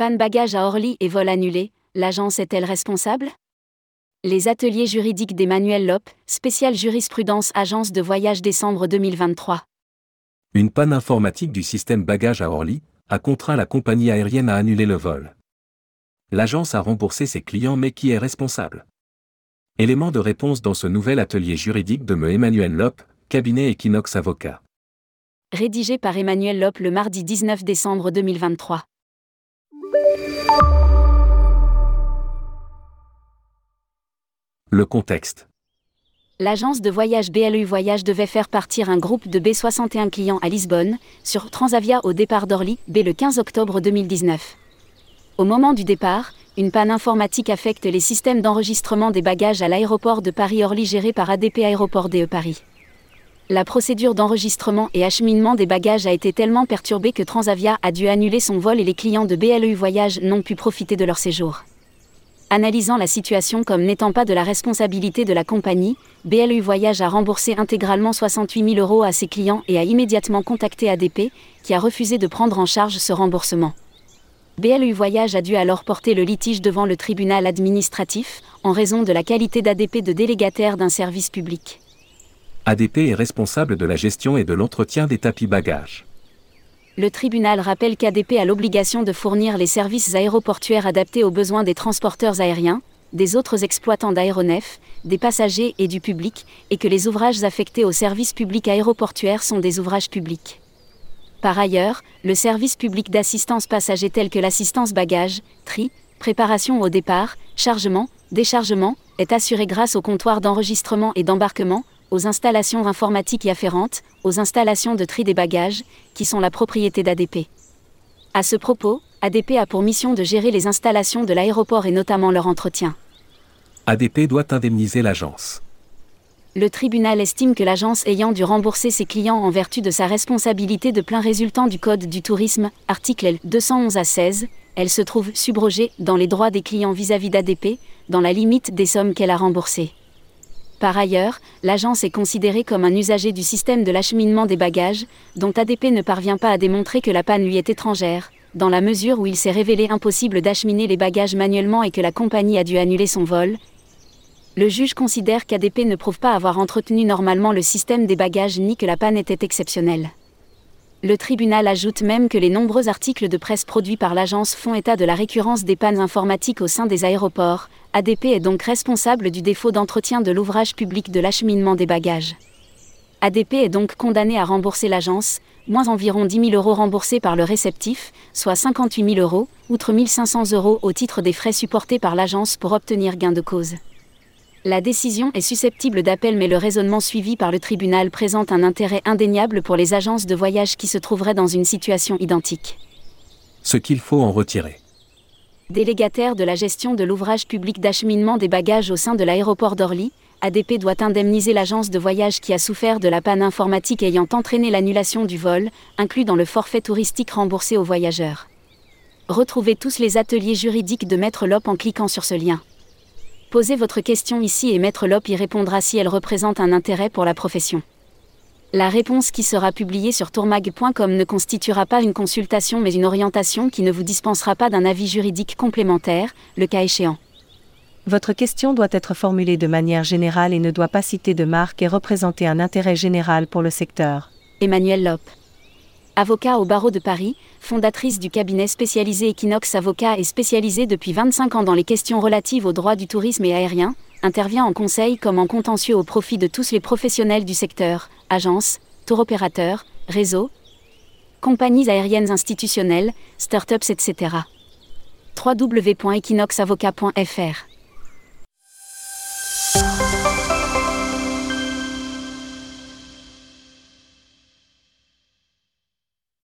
Panne bagage à Orly et vol annulé, l'agence est-elle responsable? Les ateliers juridiques d'Emmanuel Lop, spécial jurisprudence agence de voyage décembre 2023. Une panne informatique du système bagage à Orly a contraint la compagnie aérienne à annuler le vol. L'agence a remboursé ses clients mais qui est responsable? Élément de réponse dans ce nouvel atelier juridique de me Emmanuel Lop, cabinet Equinox Avocat. Rédigé par Emmanuel Lop le mardi 19 décembre 2023. Le contexte. L'agence de voyage BLU Voyage devait faire partir un groupe de B61 clients à Lisbonne, sur Transavia au départ d'Orly, B le 15 octobre 2019. Au moment du départ, une panne informatique affecte les systèmes d'enregistrement des bagages à l'aéroport de Paris-Orly géré par ADP Aéroport DE Paris. La procédure d'enregistrement et acheminement des bagages a été tellement perturbée que Transavia a dû annuler son vol et les clients de BLU Voyage n'ont pu profiter de leur séjour. Analysant la situation comme n'étant pas de la responsabilité de la compagnie, BLU Voyage a remboursé intégralement 68 000 euros à ses clients et a immédiatement contacté ADP, qui a refusé de prendre en charge ce remboursement. BLU Voyage a dû alors porter le litige devant le tribunal administratif, en raison de la qualité d'ADP de délégataire d'un service public. ADP est responsable de la gestion et de l'entretien des tapis bagages le tribunal rappelle qu'ADP a l'obligation de fournir les services aéroportuaires adaptés aux besoins des transporteurs aériens, des autres exploitants d'aéronefs, des passagers et du public, et que les ouvrages affectés au service public aéroportuaire sont des ouvrages publics. Par ailleurs, le service public d'assistance passager tel que l'assistance bagage, tri, préparation au départ, chargement, déchargement, est assuré grâce au comptoir d'enregistrement et d'embarquement, aux installations informatiques y afférentes, aux installations de tri des bagages, qui sont la propriété d'ADP. À ce propos, ADP a pour mission de gérer les installations de l'aéroport et notamment leur entretien. ADP doit indemniser l'agence. Le tribunal estime que l'agence ayant dû rembourser ses clients en vertu de sa responsabilité de plein résultant du Code du tourisme, article L 211 à 16, elle se trouve subrogée dans les droits des clients vis-à-vis d'ADP, dans la limite des sommes qu'elle a remboursées. Par ailleurs, l'agence est considérée comme un usager du système de l'acheminement des bagages, dont ADP ne parvient pas à démontrer que la panne lui est étrangère, dans la mesure où il s'est révélé impossible d'acheminer les bagages manuellement et que la compagnie a dû annuler son vol. Le juge considère qu'ADP ne prouve pas avoir entretenu normalement le système des bagages ni que la panne était exceptionnelle. Le tribunal ajoute même que les nombreux articles de presse produits par l'agence font état de la récurrence des pannes informatiques au sein des aéroports. ADP est donc responsable du défaut d'entretien de l'ouvrage public de l'acheminement des bagages. ADP est donc condamné à rembourser l'agence, moins environ 10 000 euros remboursés par le réceptif, soit 58 000 euros, outre 1 500 euros au titre des frais supportés par l'agence pour obtenir gain de cause. La décision est susceptible d'appel mais le raisonnement suivi par le tribunal présente un intérêt indéniable pour les agences de voyage qui se trouveraient dans une situation identique. Ce qu'il faut en retirer. Délégataire de la gestion de l'ouvrage public d'acheminement des bagages au sein de l'aéroport d'Orly, ADP doit indemniser l'agence de voyage qui a souffert de la panne informatique ayant entraîné l'annulation du vol, inclus dans le forfait touristique remboursé aux voyageurs. Retrouvez tous les ateliers juridiques de Maître Lop en cliquant sur ce lien. Posez votre question ici et Maître Lop y répondra si elle représente un intérêt pour la profession. La réponse qui sera publiée sur tourmag.com ne constituera pas une consultation mais une orientation qui ne vous dispensera pas d'un avis juridique complémentaire, le cas échéant. Votre question doit être formulée de manière générale et ne doit pas citer de marque et représenter un intérêt général pour le secteur. Emmanuel Lop avocat au barreau de Paris, fondatrice du cabinet spécialisé Equinox Avocat et spécialisée depuis 25 ans dans les questions relatives aux droits du tourisme et aérien, intervient en conseil comme en contentieux au profit de tous les professionnels du secteur, agences, tour opérateurs, réseaux, compagnies aériennes institutionnelles, start-ups, etc. www.equinoxavocat.fr